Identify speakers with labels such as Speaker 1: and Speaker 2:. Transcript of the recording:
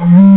Speaker 1: Mm-hmm.